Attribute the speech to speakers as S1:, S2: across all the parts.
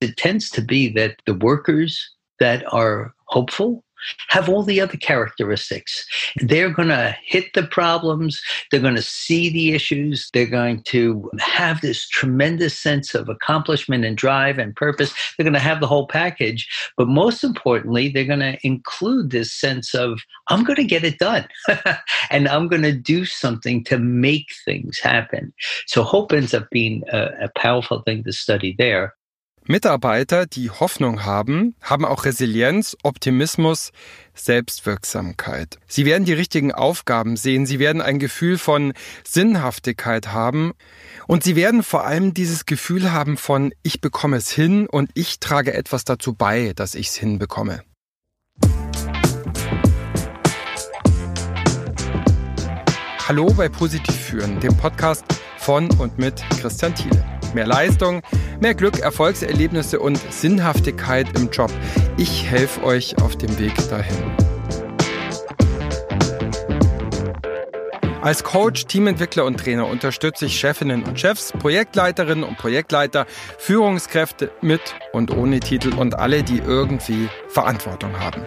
S1: It tends to be that the workers that are hopeful have all the other characteristics. They're going to hit the problems, they're going to see the issues, they're going to have this tremendous sense of accomplishment and drive and purpose. They're going to have the whole package. But most importantly, they're going to include this sense of, I'm going to get it done and I'm going to do something to make things happen. So hope ends up being a, a powerful thing to study there.
S2: Mitarbeiter, die Hoffnung haben, haben auch Resilienz, Optimismus, Selbstwirksamkeit. Sie werden die richtigen Aufgaben sehen, sie werden ein Gefühl von Sinnhaftigkeit haben und sie werden vor allem dieses Gefühl haben von ich bekomme es hin und ich trage etwas dazu bei, dass ich es hinbekomme. Hallo bei Positiv führen, dem Podcast von und mit Christian Thiele. Mehr Leistung, mehr Glück, Erfolgserlebnisse und Sinnhaftigkeit im Job. Ich helfe euch auf dem Weg dahin. Als Coach, Teamentwickler und Trainer unterstütze ich Chefinnen und Chefs, Projektleiterinnen und Projektleiter, Führungskräfte mit und ohne Titel und alle, die irgendwie Verantwortung haben.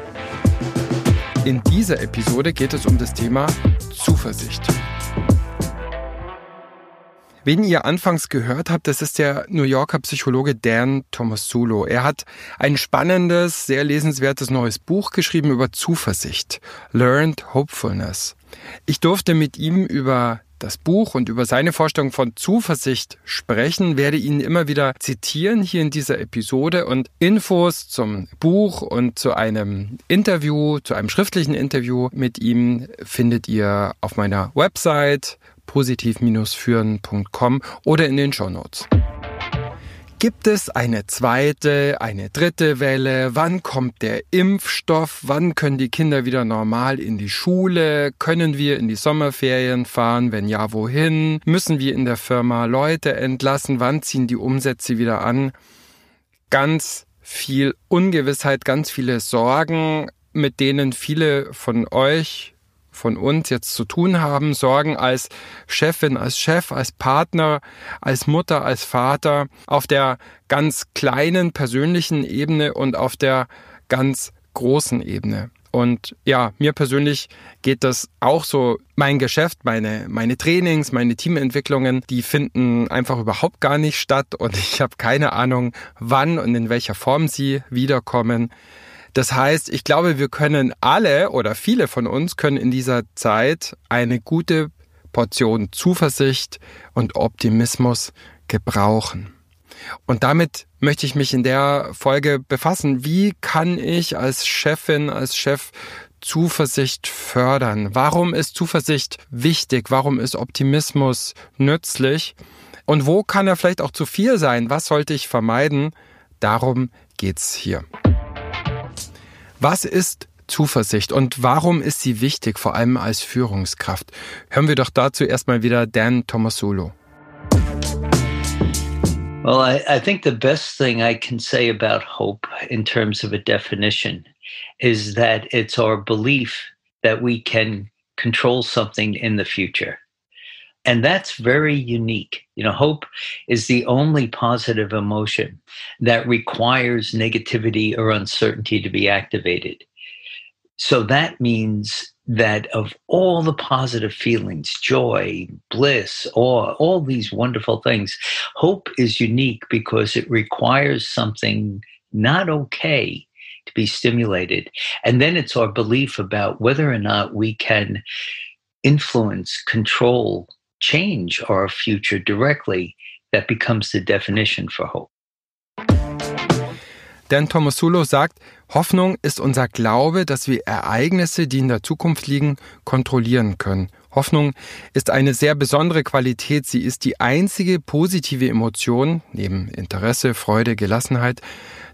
S2: In dieser Episode geht es um das Thema Zuversicht. Wen ihr anfangs gehört habt, das ist der New Yorker Psychologe Dan Tomasulo. Er hat ein spannendes, sehr lesenswertes neues Buch geschrieben über Zuversicht. Learned Hopefulness. Ich durfte mit ihm über das Buch und über seine Vorstellung von Zuversicht sprechen, werde ihn immer wieder zitieren hier in dieser Episode und Infos zum Buch und zu einem Interview, zu einem schriftlichen Interview mit ihm findet ihr auf meiner Website positiv-führen.com oder in den Shownotes. Gibt es eine zweite, eine dritte Welle? Wann kommt der Impfstoff? Wann können die Kinder wieder normal in die Schule? Können wir in die Sommerferien fahren? Wenn ja, wohin? Müssen wir in der Firma Leute entlassen? Wann ziehen die Umsätze wieder an? Ganz viel Ungewissheit, ganz viele Sorgen, mit denen viele von euch von uns jetzt zu tun haben, Sorgen als Chefin, als Chef, als Partner, als Mutter, als Vater, auf der ganz kleinen persönlichen Ebene und auf der ganz großen Ebene. Und ja, mir persönlich geht das auch so. Mein Geschäft, meine, meine Trainings, meine Teamentwicklungen, die finden einfach überhaupt gar nicht statt und ich habe keine Ahnung, wann und in welcher Form sie wiederkommen. Das heißt, ich glaube, wir können alle oder viele von uns können in dieser Zeit eine gute Portion Zuversicht und Optimismus gebrauchen. Und damit möchte ich mich in der Folge befassen. Wie kann ich als Chefin, als Chef Zuversicht fördern? Warum ist Zuversicht wichtig? Warum ist Optimismus nützlich? Und wo kann er vielleicht auch zu viel sein? Was sollte ich vermeiden? Darum geht's hier. Was ist Zuversicht und warum ist sie wichtig, vor allem als Führungskraft? Hören wir doch dazu erstmal wieder Dan Tomasulo.
S1: Well, I, I think the best thing I can say about hope in terms of a definition is that it's our belief that we can control something in the future. And that's very unique. You know, hope is the only positive emotion that requires negativity or uncertainty to be activated. So that means that of all the positive feelings, joy, bliss, awe, all these wonderful things, hope is unique because it requires something not okay to be stimulated. And then it's our belief about whether or not we can influence, control, change our future directly that becomes the definition for hope.
S2: Dan Tomasulo sagt, Hoffnung ist unser Glaube, dass wir Ereignisse, die in der Zukunft liegen, kontrollieren können. Hoffnung ist eine sehr besondere Qualität. Sie ist die einzige positive Emotion, neben Interesse, Freude, Gelassenheit,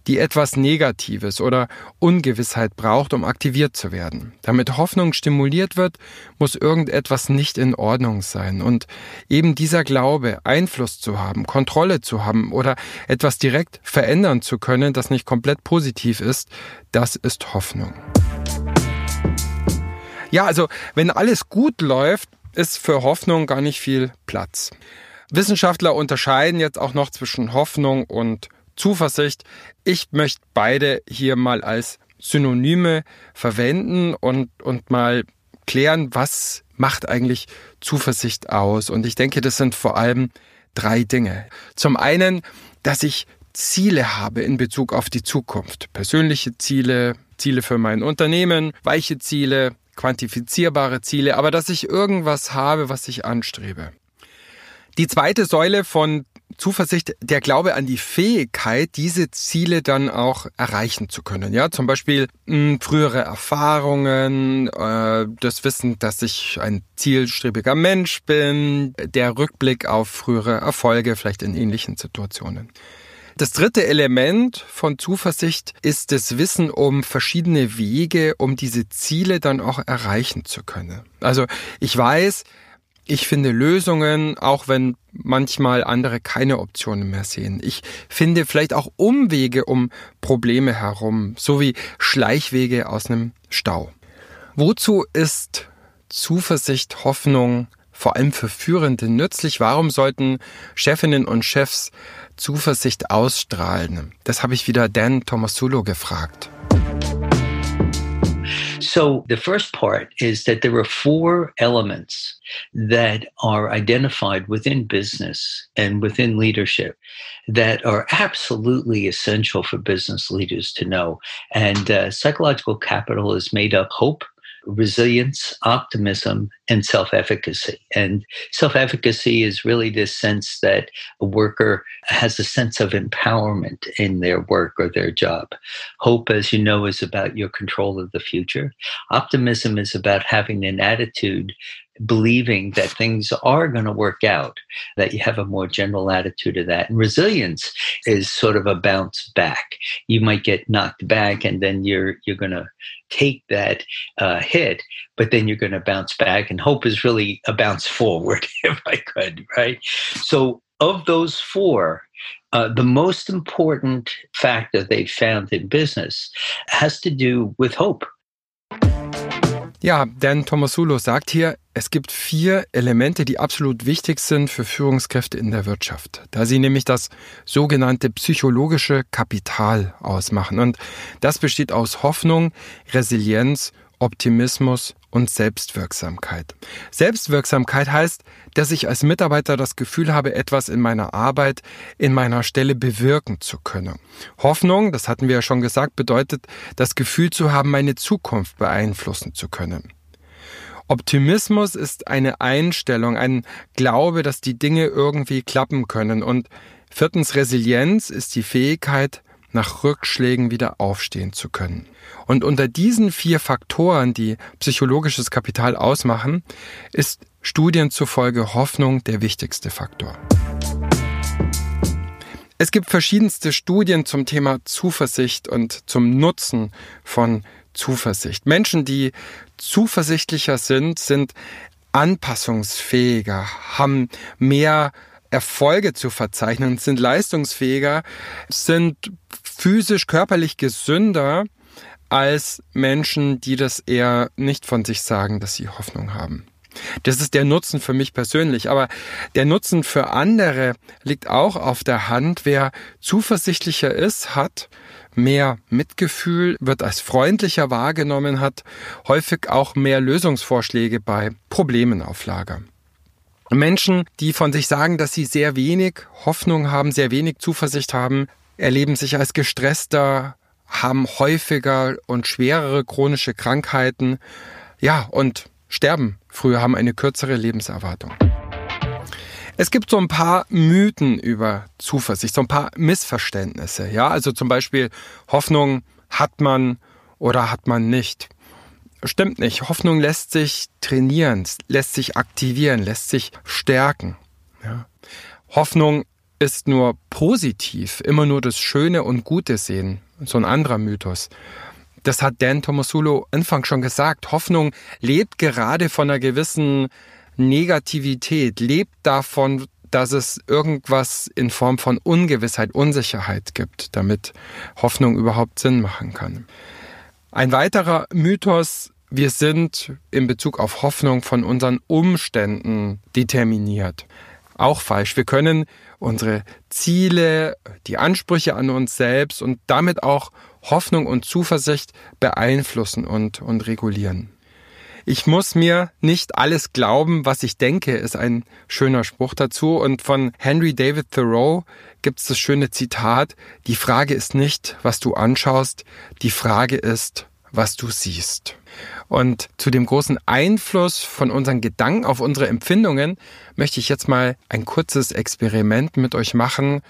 S2: die etwas Negatives oder Ungewissheit braucht, um aktiviert zu werden. Damit Hoffnung stimuliert wird, muss irgendetwas nicht in Ordnung sein. Und eben dieser Glaube, Einfluss zu haben, Kontrolle zu haben oder etwas direkt verändern zu können, das nicht komplett positiv ist, das ist Hoffnung. Ja, also wenn alles gut läuft, ist für Hoffnung gar nicht viel Platz. Wissenschaftler unterscheiden jetzt auch noch zwischen Hoffnung und Zuversicht. Ich möchte beide hier mal als Synonyme verwenden und, und mal klären, was macht eigentlich Zuversicht aus. Und ich denke, das sind vor allem drei Dinge. Zum einen, dass ich Ziele habe in Bezug auf die Zukunft. Persönliche Ziele, Ziele für mein Unternehmen, weiche Ziele, quantifizierbare Ziele, aber dass ich irgendwas habe, was ich anstrebe. Die zweite Säule von Zuversicht, der Glaube an die Fähigkeit, diese Ziele dann auch erreichen zu können. Ja, zum Beispiel mh, hm, frühere Erfahrungen, äh, das Wissen, dass ich ein zielstrebiger Mensch bin, der Rückblick auf frühere Erfolge, vielleicht in ähnlichen Situationen. Das dritte Element von Zuversicht ist das Wissen um verschiedene Wege, um diese Ziele dann auch erreichen zu können. Also ich weiß, ich finde Lösungen, auch wenn manchmal andere keine Optionen mehr sehen. Ich finde vielleicht auch Umwege um Probleme herum, sowie Schleichwege aus einem Stau. Wozu ist Zuversicht, Hoffnung, vor allem für Führende nützlich? Warum sollten Chefinnen und Chefs Zuversicht ausstrahlen? Das habe ich wieder Dan Tomasulo gefragt.
S1: So, the first part is that there are four elements that are identified within business and within leadership that are absolutely essential for business leaders to know. And uh, psychological capital is made up hope, resilience, optimism, and self efficacy. And self efficacy is really this sense that a worker has a sense of empowerment in their work or their job. Hope, as you know, is about your control of the future. Optimism is about having an attitude believing that things are going to work out, that you have a more general attitude of that. And resilience is sort of a bounce back. You might get knocked back and then you're you're going to take that uh, hit, but then you're going to bounce back. And hope is really a bounce forward, if I could, right? So of those four, uh, the most important factor they found in business has to do with hope.
S2: Ja, Dan Tomasulo sagt hier, es gibt vier Elemente, die absolut wichtig sind für Führungskräfte in der Wirtschaft, da sie nämlich das sogenannte psychologische Kapital ausmachen. Und das besteht aus Hoffnung, Resilienz Optimismus und Selbstwirksamkeit. Selbstwirksamkeit heißt, dass ich als Mitarbeiter das Gefühl habe, etwas in meiner Arbeit, in meiner Stelle bewirken zu können. Hoffnung, das hatten wir ja schon gesagt, bedeutet, das Gefühl zu haben, meine Zukunft beeinflussen zu können. Optimismus ist eine Einstellung, ein Glaube, dass die Dinge irgendwie klappen können. Und viertens, Resilienz ist die Fähigkeit, nach Rückschlägen wieder aufstehen zu können. Und unter diesen vier Faktoren, die psychologisches Kapital ausmachen, ist Studien zufolge Hoffnung der wichtigste Faktor. Es gibt verschiedenste Studien zum Thema Zuversicht und zum Nutzen von Zuversicht. Menschen, die zuversichtlicher sind, sind anpassungsfähiger, haben mehr Erfolge zu verzeichnen, sind leistungsfähiger, sind physisch, körperlich gesünder als Menschen, die das eher nicht von sich sagen, dass sie Hoffnung haben. Das ist der Nutzen für mich persönlich. Aber der Nutzen für andere liegt auch auf der Hand. Wer zuversichtlicher ist, hat mehr Mitgefühl, wird als freundlicher wahrgenommen, hat häufig auch mehr Lösungsvorschläge bei Problemen auf Lager. Menschen, die von sich sagen, dass sie sehr wenig Hoffnung haben, sehr wenig Zuversicht haben, erleben sich als gestresster, haben häufiger und schwerere chronische Krankheiten, ja, und sterben früher, haben eine kürzere Lebenserwartung. Es gibt so ein paar Mythen über Zuversicht, so ein paar Missverständnisse, ja, also zum Beispiel Hoffnung hat man oder hat man nicht. Stimmt nicht. Hoffnung lässt sich trainieren, lässt sich aktivieren, lässt sich stärken. Ja. Hoffnung ist nur positiv, immer nur das Schöne und Gute sehen. So ein anderer Mythos. Das hat Dan Tomasulo Anfang schon gesagt. Hoffnung lebt gerade von einer gewissen Negativität, lebt davon, dass es irgendwas in Form von Ungewissheit, Unsicherheit gibt, damit Hoffnung überhaupt Sinn machen kann. Ein weiterer Mythos, wir sind in Bezug auf Hoffnung von unseren Umständen determiniert. auch falsch. Wir können unsere Ziele, die Ansprüche an uns selbst und damit auch Hoffnung und Zuversicht beeinflussen und, und regulieren. Ich muss mir nicht alles glauben, was ich denke, ist ein schöner Spruch dazu. Und von Henry David Thoreau gibt es das schöne Zitat, die Frage ist nicht, was du anschaust, die Frage ist, was du siehst. Und zu dem großen Einfluss von unseren Gedanken auf unsere Empfindungen möchte ich jetzt mal ein kurzes Experiment mit euch machen.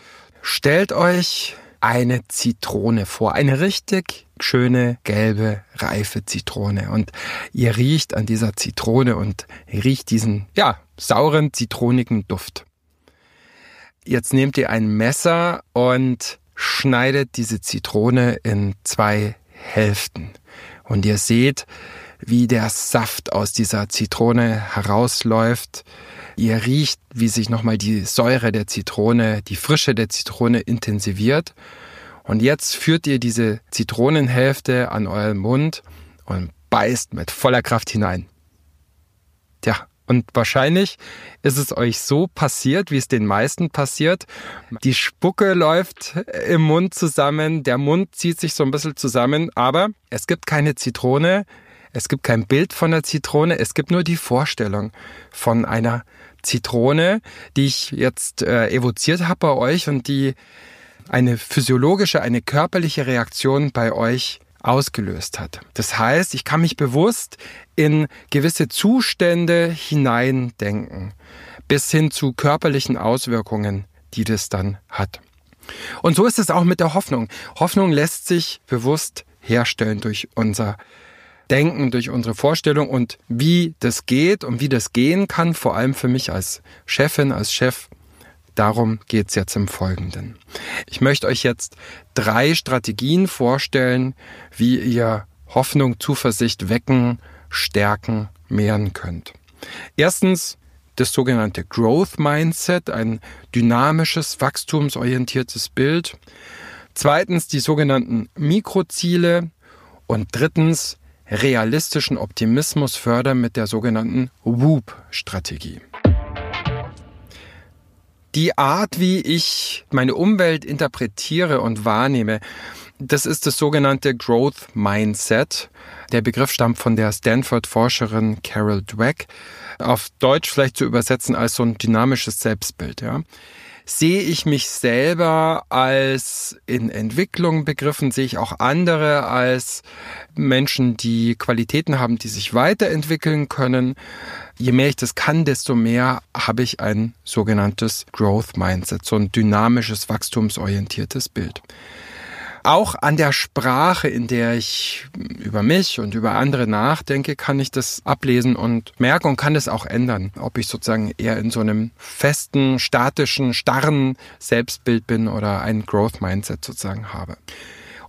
S2: Stellt euch eine Zitrone vor, eine richtig schöne, gelbe, reife Zitrone. Und ihr riecht an dieser Zitrone und riecht diesen, ja, sauren, zitronigen Duft. Jetzt nehmt ihr ein Messer und schneidet diese Zitrone in zwei Hälften. Und ihr seht, wie der Saft aus dieser Zitrone herausläuft. Ihr riecht, wie sich nochmal die Säure der Zitrone, die Frische der Zitrone intensiviert. Und jetzt führt ihr diese Zitronenhälfte an euren Mund und beißt mit voller Kraft hinein. Tja, und wahrscheinlich ist es euch so passiert, wie es den meisten passiert. Die Spucke läuft im Mund zusammen, der Mund zieht sich so ein bisschen zusammen, aber es gibt keine Zitrone, es gibt kein Bild von der Zitrone, es gibt nur die Vorstellung von einer Zitrone, die ich jetzt äh, evoziert habe bei euch und die eine physiologische, eine körperliche Reaktion bei euch ausgelöst hat. Das heißt, ich kann mich bewusst in gewisse Zustände hineindenken, bis hin zu körperlichen Auswirkungen, die das dann hat. Und so ist es auch mit der Hoffnung. Hoffnung lässt sich bewusst herstellen durch unser Denken, durch unsere Vorstellung und wie das geht und wie das gehen kann, vor allem für mich als Chefin, als Chef. Darum geht's jetzt im Folgenden. Ich möchte euch jetzt drei Strategien vorstellen, wie ihr Hoffnung, Zuversicht wecken, stärken, mehren könnt. Erstens das sogenannte Growth Mindset, ein dynamisches, wachstumsorientiertes Bild. Zweitens die sogenannten Mikroziele. Und drittens realistischen Optimismus fördern mit der sogenannten WOOP-Strategie. Die Art, wie ich meine Umwelt interpretiere und wahrnehme, das ist das sogenannte Growth Mindset. Der Begriff stammt von der Stanford-Forscherin Carol Dweck. Auf Deutsch vielleicht zu übersetzen als so ein dynamisches Selbstbild, ja sehe ich mich selber als in Entwicklung begriffen, sehe ich auch andere als Menschen, die Qualitäten haben, die sich weiterentwickeln können. Je mehr ich das kann, desto mehr habe ich ein sogenanntes Growth Mindset, so ein dynamisches, wachstumsorientiertes Bild. Auch an der Sprache, in der ich über mich und über andere nachdenke, kann ich das ablesen und merken und kann das auch ändern. Ob ich sozusagen eher in so einem festen, statischen, starren Selbstbild bin oder ein Growth Mindset sozusagen habe.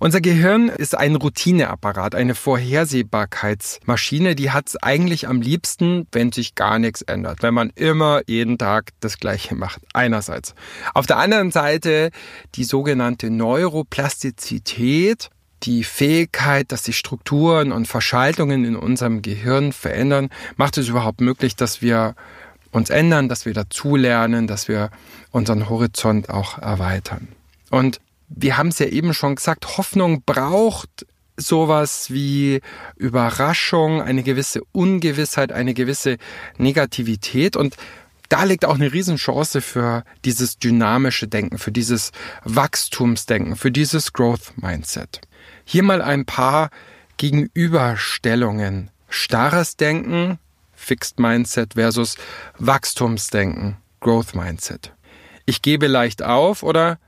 S2: Unser Gehirn ist ein Routineapparat, eine Vorhersehbarkeitsmaschine, die hat es eigentlich am liebsten, wenn sich gar nichts ändert, wenn man immer jeden Tag das Gleiche macht. Einerseits. Auf der anderen Seite die sogenannte Neuroplastizität, die Fähigkeit, dass sich Strukturen und Verschaltungen in unserem Gehirn verändern, macht es überhaupt möglich, dass wir uns ändern, dass wir dazulernen, dass wir unseren Horizont auch erweitern. Und wir haben es ja eben schon gesagt, Hoffnung braucht sowas wie Überraschung, eine gewisse Ungewissheit, eine gewisse Negativität und da liegt auch eine Riesenchance für dieses dynamische Denken, für dieses Wachstumsdenken, für dieses Growth Mindset. Hier mal ein paar Gegenüberstellungen. Starres Denken, Fixed Mindset versus Wachstumsdenken, Growth Mindset. Ich gebe leicht auf oder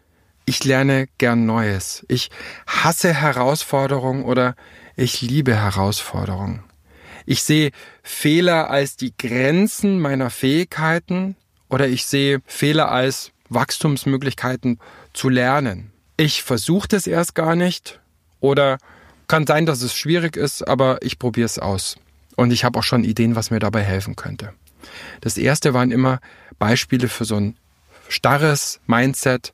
S2: ich lerne gern Neues. Ich hasse Herausforderungen oder ich liebe Herausforderungen. Ich sehe Fehler als die Grenzen meiner Fähigkeiten oder ich sehe Fehler als Wachstumsmöglichkeiten zu lernen. Ich versuche das erst gar nicht oder kann sein, dass es schwierig ist, aber ich probiere es aus. Und ich habe auch schon Ideen, was mir dabei helfen könnte. Das erste waren immer Beispiele für so ein starres Mindset,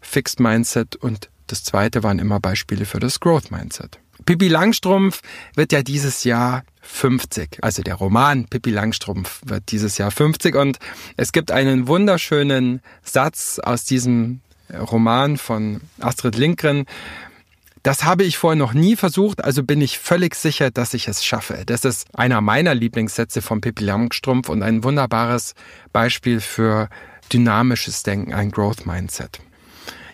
S2: Fixed Mindset und das zweite waren immer Beispiele für das Growth Mindset. Pippi Langstrumpf wird ja dieses Jahr 50. Also der Roman Pippi Langstrumpf wird dieses Jahr 50 und es gibt einen wunderschönen Satz aus diesem Roman von Astrid Lindgren. Das habe ich vorher noch nie versucht, also bin ich völlig sicher, dass ich es schaffe. Das ist einer meiner Lieblingssätze von Pippi Langstrumpf und ein wunderbares Beispiel für dynamisches Denken, ein Growth Mindset.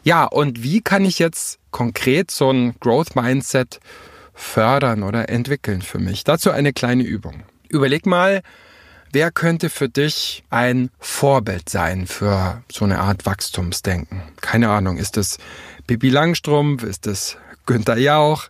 S2: Ja, und wie kann ich jetzt konkret so ein Growth Mindset fördern oder entwickeln für mich? Dazu eine kleine Übung. Überleg mal, wer könnte für dich ein Vorbild sein für so eine Art Wachstumsdenken? Keine Ahnung, ist es Bibi Langstrumpf, ist es Günther Jauch,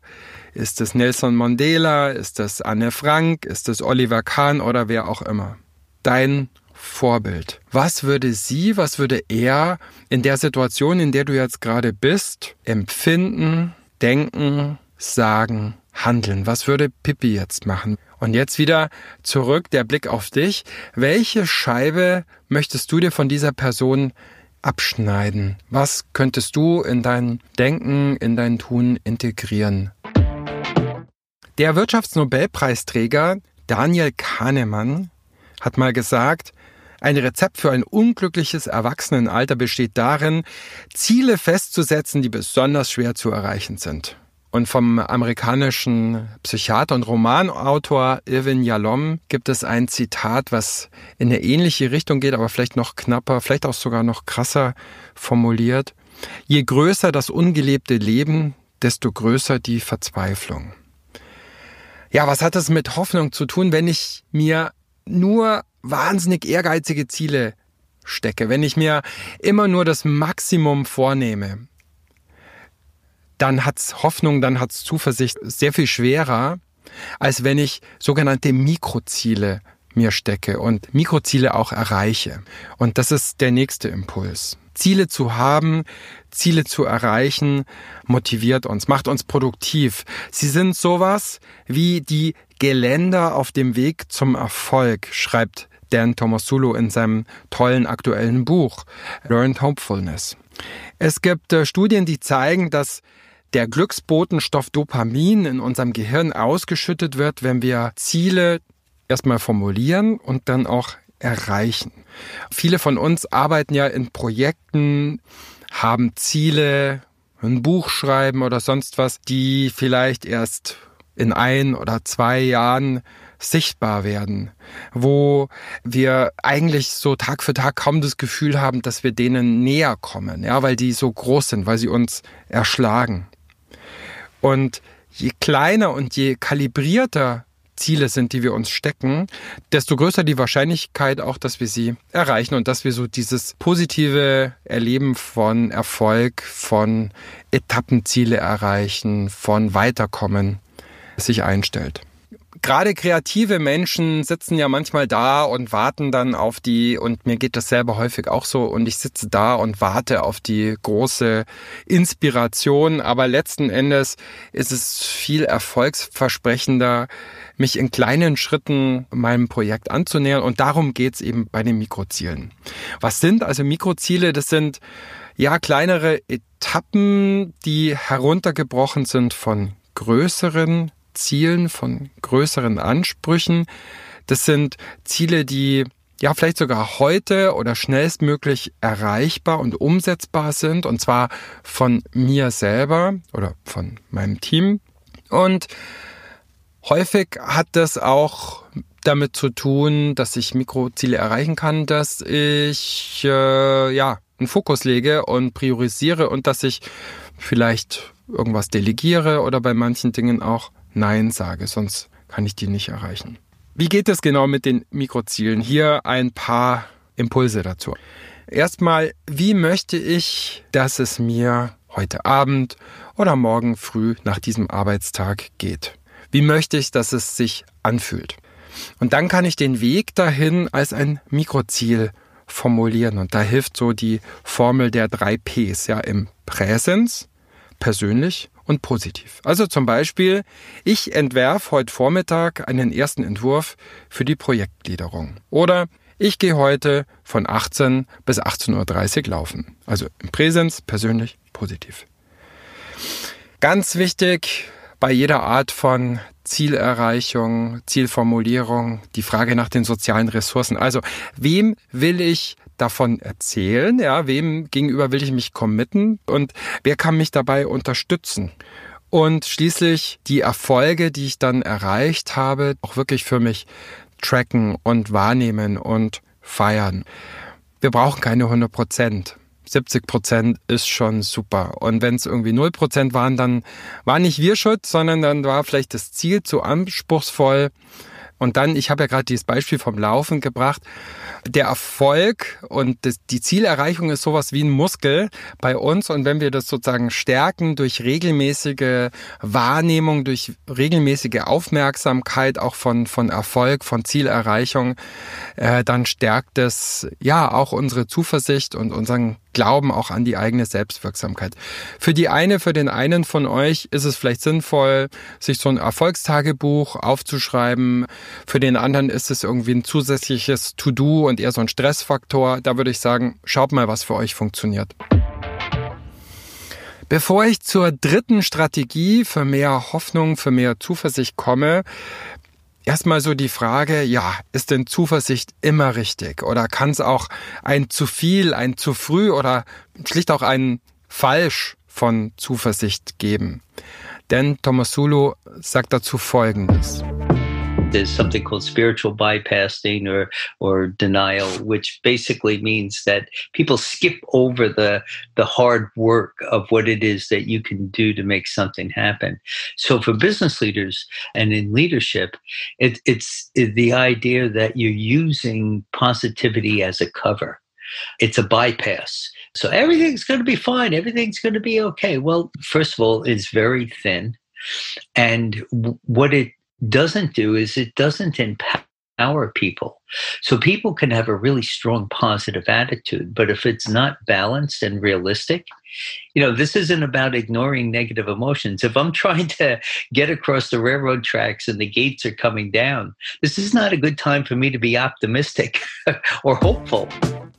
S2: ist es Nelson Mandela, ist es Anne Frank, ist es Oliver Kahn oder wer auch immer? Dein Vorbild. Was würde sie, was würde er in der Situation, in der du jetzt gerade bist, empfinden, denken, sagen, handeln? Was würde Pippi jetzt machen? Und jetzt wieder zurück, der Blick auf dich. Welche Scheibe möchtest du dir von dieser Person abschneiden? Was könntest du in dein Denken, in dein Tun integrieren? Der Wirtschaftsnobelpreisträger Daniel Kahnemann hat mal gesagt, ein Rezept für ein unglückliches Erwachsenenalter besteht darin, Ziele festzusetzen, die besonders schwer zu erreichen sind. Und vom amerikanischen Psychiater und Romanautor Irvin Yalom gibt es ein Zitat, was in eine ähnliche Richtung geht, aber vielleicht noch knapper, vielleicht auch sogar noch krasser formuliert. Je größer das ungelebte Leben, desto größer die Verzweiflung. Ja, was hat es mit Hoffnung zu tun, wenn ich mir nur wahnsinnig ehrgeizige Ziele stecke, wenn ich mir immer nur das Maximum vornehme, dann hat's Hoffnung, dann hat's Zuversicht sehr viel schwerer, als wenn ich sogenannte Mikroziele mir stecke und Mikroziele auch erreiche. Und das ist der nächste Impuls. Ziele zu haben, Ziele zu erreichen, motiviert uns, macht uns produktiv. Sie sind sowas wie die Geländer auf dem Weg zum Erfolg, schreibt Dan Tomasulo in seinem tollen aktuellen Buch Learned Hopefulness. Es gibt äh, Studien, die zeigen, dass der Glücksbotenstoff Dopamin in unserem Gehirn ausgeschüttet wird, wenn wir Ziele erstmal formulieren und dann auch erreichen. Viele von uns arbeiten ja in Projekten, haben Ziele, ein Buch schreiben oder sonst was, die vielleicht erst in ein oder zwei Jahren sichtbar werden, wo wir eigentlich so Tag für Tag kaum das Gefühl haben, dass wir denen näher kommen, ja, weil die so groß sind, weil sie uns erschlagen. Und je kleiner und je kalibrierter Ziele sind, die wir uns stecken, desto größer die Wahrscheinlichkeit auch, dass wir sie erreichen und dass wir so dieses positive Erleben von Erfolg, von Etappenziele erreichen, von Weiterkommen sich einstellt gerade kreative Menschen sitzen ja manchmal da und warten dann auf die, und mir geht das selber häufig auch so, und ich sitze da und warte auf die große Inspiration, aber letzten Endes ist es viel erfolgsversprechender, mich in kleinen Schritten meinem Projekt anzunähern und darum geht's eben bei den Mikrozielen. Was sind also Mikroziele? Das sind ja kleinere Etappen, die heruntergebrochen sind von größeren Zielen, von größeren Ansprüchen. Das sind Ziele, die ja vielleicht sogar heute oder schnellstmöglich erreichbar und umsetzbar sind, und zwar von mir selber oder von meinem Team. Und häufig hat das auch damit zu tun, dass ich Mikroziele erreichen kann, dass ich äh, ja einen Fokus lege und priorisiere und dass ich vielleicht irgendwas delegiere oder bei manchen Dingen auch Nein sage, sonst kann ich die nicht erreichen. Wie geht es genau mit den Mikrozielen? Hier ein paar Impulse dazu. Erstmal, wie möchte ich, dass es mir heute Abend oder morgen früh nach diesem Arbeitstag geht? Wie möchte ich, dass es sich anfühlt? Und dann kann ich den Weg dahin als ein Mikroziel formulieren. Und da hilft so die Formel der drei Ps, ja, im Präsens, persönlich, und positiv. Also zum Beispiel, ich entwerfe heute Vormittag einen ersten Entwurf für die Projektgliederung. Oder ich gehe heute von 18 bis 18.30 Uhr laufen. Also im Präsens, persönlich, positiv. Ganz wichtig, bei jeder Art von Zielerreichung, Zielformulierung, die Frage nach den sozialen Ressourcen. Also, wem will ich davon erzählen? Ja, wem gegenüber will ich mich committen? Und wer kann mich dabei unterstützen? Und schließlich die Erfolge, die ich dann erreicht habe, auch wirklich für mich tracken und wahrnehmen und feiern. Wir brauchen keine 100 Prozent. 70 Prozent ist schon super. Und wenn es irgendwie 0 Prozent waren, dann war nicht wir schuld, sondern dann war vielleicht das Ziel zu anspruchsvoll. Und dann, ich habe ja gerade dieses Beispiel vom Laufen gebracht, der Erfolg und das, die Zielerreichung ist sowas wie ein Muskel bei uns. Und wenn wir das sozusagen stärken durch regelmäßige Wahrnehmung, durch regelmäßige Aufmerksamkeit auch von, von Erfolg, von Zielerreichung, äh, dann stärkt es ja auch unsere Zuversicht und unseren Glauben auch an die eigene Selbstwirksamkeit. Für die eine, für den einen von euch ist es vielleicht sinnvoll, sich so ein Erfolgstagebuch aufzuschreiben. Für den anderen ist es irgendwie ein zusätzliches To-Do und eher so ein Stressfaktor. Da würde ich sagen, schaut mal, was für euch funktioniert. Bevor ich zur dritten Strategie für mehr Hoffnung, für mehr Zuversicht komme, erstmal so die Frage, ja, ist denn Zuversicht immer richtig? Oder kann es auch ein zu viel, ein zu früh oder schlicht auch ein falsch von Zuversicht geben? Denn Tomasulo sagt dazu Folgendes.
S1: There's something called spiritual bypassing or or denial, which basically means that people skip over the the hard work of what it is that you can do to make something happen. So for business leaders and in leadership, it, it's the idea that you're using positivity as a cover. It's a bypass. So everything's going to be fine. Everything's going to be okay. Well, first of all, it's very thin. And what it doesn't do is it doesn't empower people. So people can have a really strong positive attitude, but if it's not balanced and realistic, you know, this isn't about ignoring negative emotions. If I'm trying to get across the railroad tracks and the gates are coming down, this is not a good time for me to be optimistic or hopeful.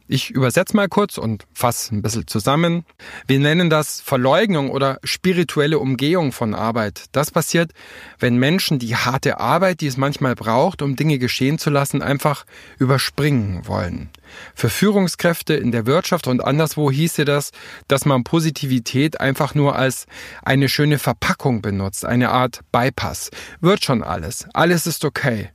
S2: Ich übersetze mal kurz und fasse ein bisschen zusammen. Wir nennen das Verleugnung oder spirituelle Umgehung von Arbeit. Das passiert, wenn Menschen die harte Arbeit, die es manchmal braucht, um Dinge geschehen zu lassen, einfach überspringen wollen. Für Führungskräfte in der Wirtschaft und anderswo hieße das, dass man Positivität einfach nur als eine schöne Verpackung benutzt, eine Art Bypass. Wird schon alles. Alles ist okay.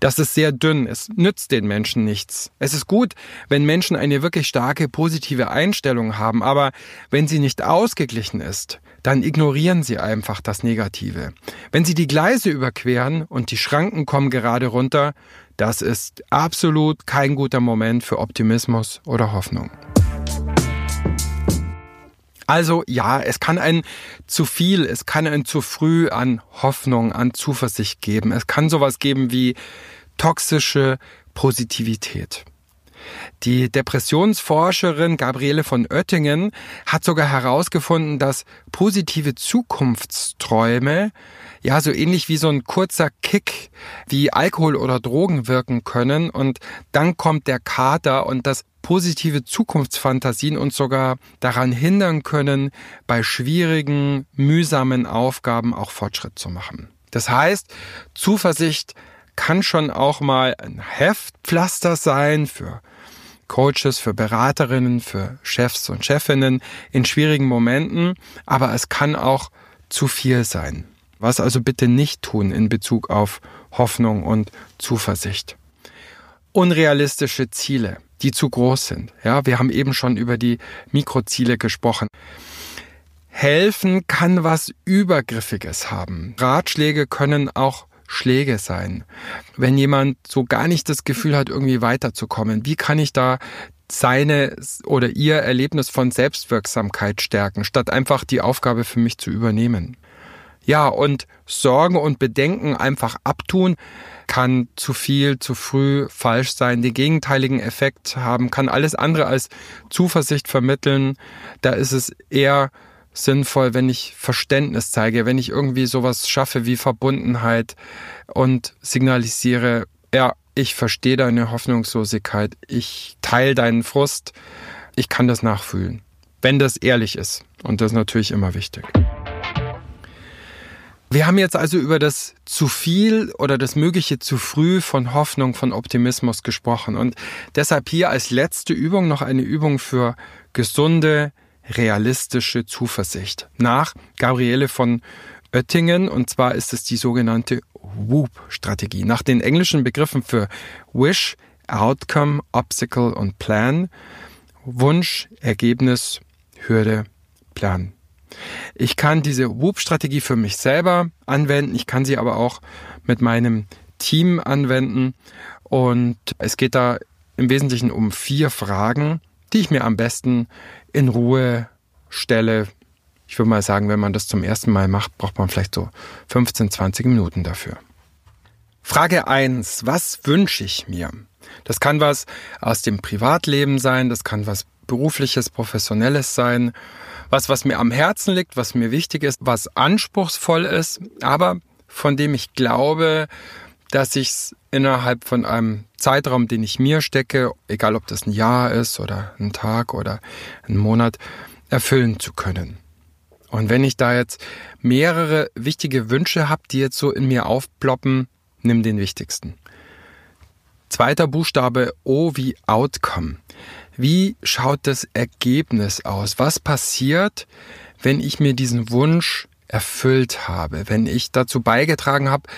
S2: Das ist sehr dünn. Es nützt den Menschen nichts. Es ist gut, wenn Menschen eine wirklich starke positive Einstellung haben, aber wenn sie nicht ausgeglichen ist, dann ignorieren sie einfach das Negative. Wenn sie die Gleise überqueren und die Schranken kommen gerade runter, das ist absolut kein guter Moment für Optimismus oder Hoffnung. Also ja, es kann ein zu viel, es kann ein zu früh an Hoffnung, an Zuversicht geben. Es kann sowas geben wie toxische Positivität. Die Depressionsforscherin Gabriele von Oettingen hat sogar herausgefunden, dass positive Zukunftsträume ja so ähnlich wie so ein kurzer Kick wie Alkohol oder Drogen wirken können und dann kommt der Kater und das positive Zukunftsfantasien uns sogar daran hindern können, bei schwierigen, mühsamen Aufgaben auch Fortschritt zu machen. Das heißt, Zuversicht kann schon auch mal ein Heftpflaster sein für Coaches, für Beraterinnen, für Chefs und Chefinnen in schwierigen Momenten, aber es kann auch zu viel sein. Was also bitte nicht tun in Bezug auf Hoffnung und Zuversicht. Unrealistische Ziele die zu groß sind. Ja, wir haben eben schon über die Mikroziele gesprochen. Helfen kann was Übergriffiges haben. Ratschläge können auch Schläge sein. Wenn jemand so gar nicht das Gefühl hat, irgendwie weiterzukommen, wie kann ich da seine oder ihr Erlebnis von Selbstwirksamkeit stärken, statt einfach die Aufgabe für mich zu übernehmen? Ja, und Sorgen und Bedenken einfach abtun kann zu viel, zu früh falsch sein, den gegenteiligen Effekt haben, kann alles andere als Zuversicht vermitteln. Da ist es eher sinnvoll, wenn ich Verständnis zeige, wenn ich irgendwie sowas schaffe wie Verbundenheit und signalisiere, ja, ich verstehe deine Hoffnungslosigkeit, ich teile deinen Frust, ich kann das nachfühlen, wenn das ehrlich ist. Und das ist natürlich immer wichtig. Wir haben jetzt also über das zu viel oder das mögliche zu früh von Hoffnung, von Optimismus gesprochen. Und deshalb hier als letzte Übung noch eine Übung für gesunde, realistische Zuversicht. Nach Gabriele von Oettingen, und zwar ist es die sogenannte WOOP-Strategie. Nach den englischen Begriffen für Wish, Outcome, Obstacle und Plan. Wunsch, Ergebnis, Hürde, Plan. Ich kann diese Whoop-Strategie für mich selber anwenden. Ich kann sie aber auch mit meinem Team anwenden. Und es geht da im Wesentlichen um vier Fragen, die ich mir am besten in Ruhe stelle. Ich würde mal sagen, wenn man das zum ersten Mal macht, braucht man vielleicht so 15, 20 Minuten dafür. Frage 1. Was wünsche ich mir? Das kann was aus dem Privatleben sein, das kann was berufliches, professionelles sein was, was mir am Herzen liegt, was mir wichtig ist, was anspruchsvoll ist, aber von dem ich glaube, dass ich es innerhalb von einem Zeitraum, den ich mir stecke, egal ob das ein Jahr ist oder ein Tag oder ein Monat, erfüllen zu können. Und wenn ich da jetzt mehrere wichtige Wünsche habe, die jetzt so in mir aufploppen, nimm den wichtigsten. Zweiter Buchstabe O wie Outcome. Wie schaut das Ergebnis aus? Was passiert, wenn ich mir diesen Wunsch erfüllt habe, wenn ich dazu beigetragen habe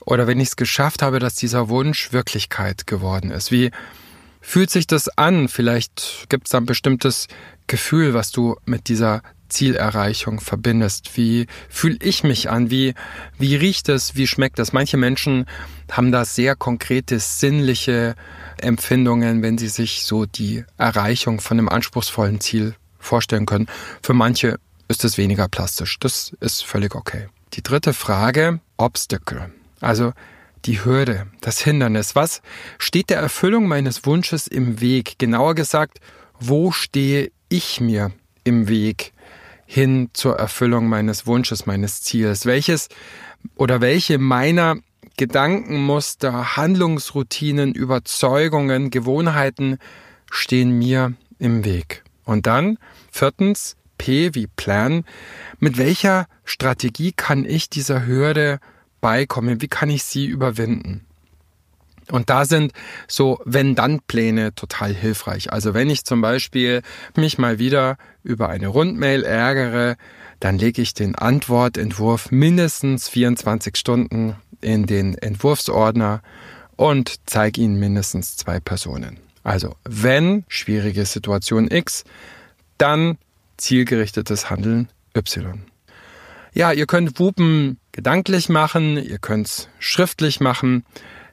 S2: oder wenn ich es geschafft habe, dass dieser Wunsch Wirklichkeit geworden ist? Wie fühlt sich das an? Vielleicht gibt es da ein bestimmtes Gefühl, was du mit dieser Zielerreichung verbindest. Wie fühle ich mich an? Wie, wie riecht es? Wie schmeckt es? Manche Menschen haben da sehr konkrete sinnliche Empfindungen, wenn sie sich so die Erreichung von einem anspruchsvollen Ziel vorstellen können. Für manche ist es weniger plastisch. Das ist völlig okay. Die dritte Frage, Obstacle. Also die Hürde, das Hindernis. Was steht der Erfüllung meines Wunsches im Weg? Genauer gesagt, wo stehe ich mir im Weg hin zur Erfüllung meines Wunsches, meines Ziels? Welches oder welche meiner Gedankenmuster, Handlungsroutinen, Überzeugungen, Gewohnheiten stehen mir im Weg. Und dann, viertens, P wie Plan. Mit welcher Strategie kann ich dieser Hürde beikommen? Wie kann ich sie überwinden? Und da sind so Wenn-Dann-Pläne total hilfreich. Also wenn ich zum Beispiel mich mal wieder über eine Rundmail ärgere, dann lege ich den Antwortentwurf mindestens 24 Stunden in den Entwurfsordner und zeige ihn mindestens zwei Personen. Also wenn schwierige Situation X, dann zielgerichtetes Handeln Y. Ja, ihr könnt Wupen gedanklich machen, ihr könnt es schriftlich machen.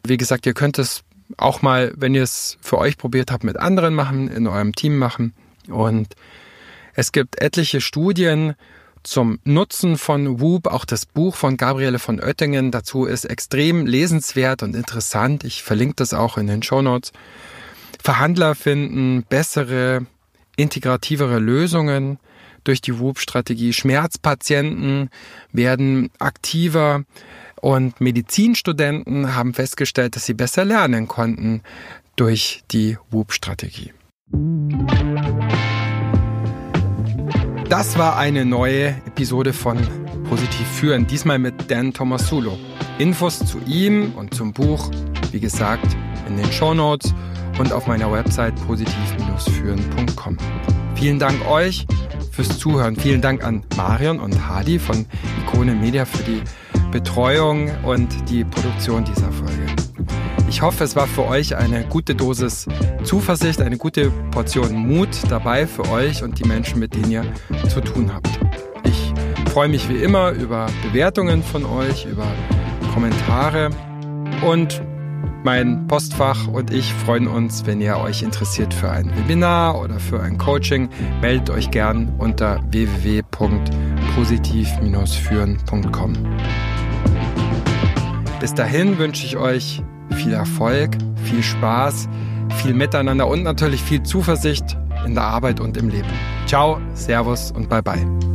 S2: Wie gesagt, ihr könnt es auch mal, wenn ihr es für euch probiert habt, mit anderen machen, in eurem Team machen. Und es gibt etliche Studien zum Nutzen von Whoop. Auch das Buch von Gabriele von Oettingen dazu ist extrem lesenswert und interessant. Ich verlinke das auch in den Show Notes. Verhandler finden bessere, integrativere Lösungen durch die Whoop-Strategie. Schmerzpatienten werden aktiver und Medizinstudenten haben festgestellt, dass sie besser lernen konnten durch die Whoop-Strategie. Das war eine neue Episode von Positiv führen, diesmal mit Dan Tomasulo. Infos zu ihm und zum Buch, wie gesagt, in den Show Notes und auf meiner Website positiv-führen.com. Vielen Dank euch fürs Zuhören. Vielen Dank an Marion und Hadi von Ikone Media für die Betreuung und die Produktion dieser Folge. Ich hoffe, es war für euch eine gute Dosis Zuversicht, eine gute Portion Mut dabei für euch und die Menschen, mit denen ihr zu tun habt. Ich freue mich wie immer über Bewertungen von euch, über Kommentare und mein Postfach und ich freuen uns, wenn ihr euch interessiert für ein Webinar oder für ein Coaching. Meldet euch gern unter www.positiv-führen.com. Bis dahin wünsche ich euch viel Erfolg, viel Spaß, viel Miteinander und natürlich viel Zuversicht in der Arbeit und im Leben. Ciao, Servus und bye bye.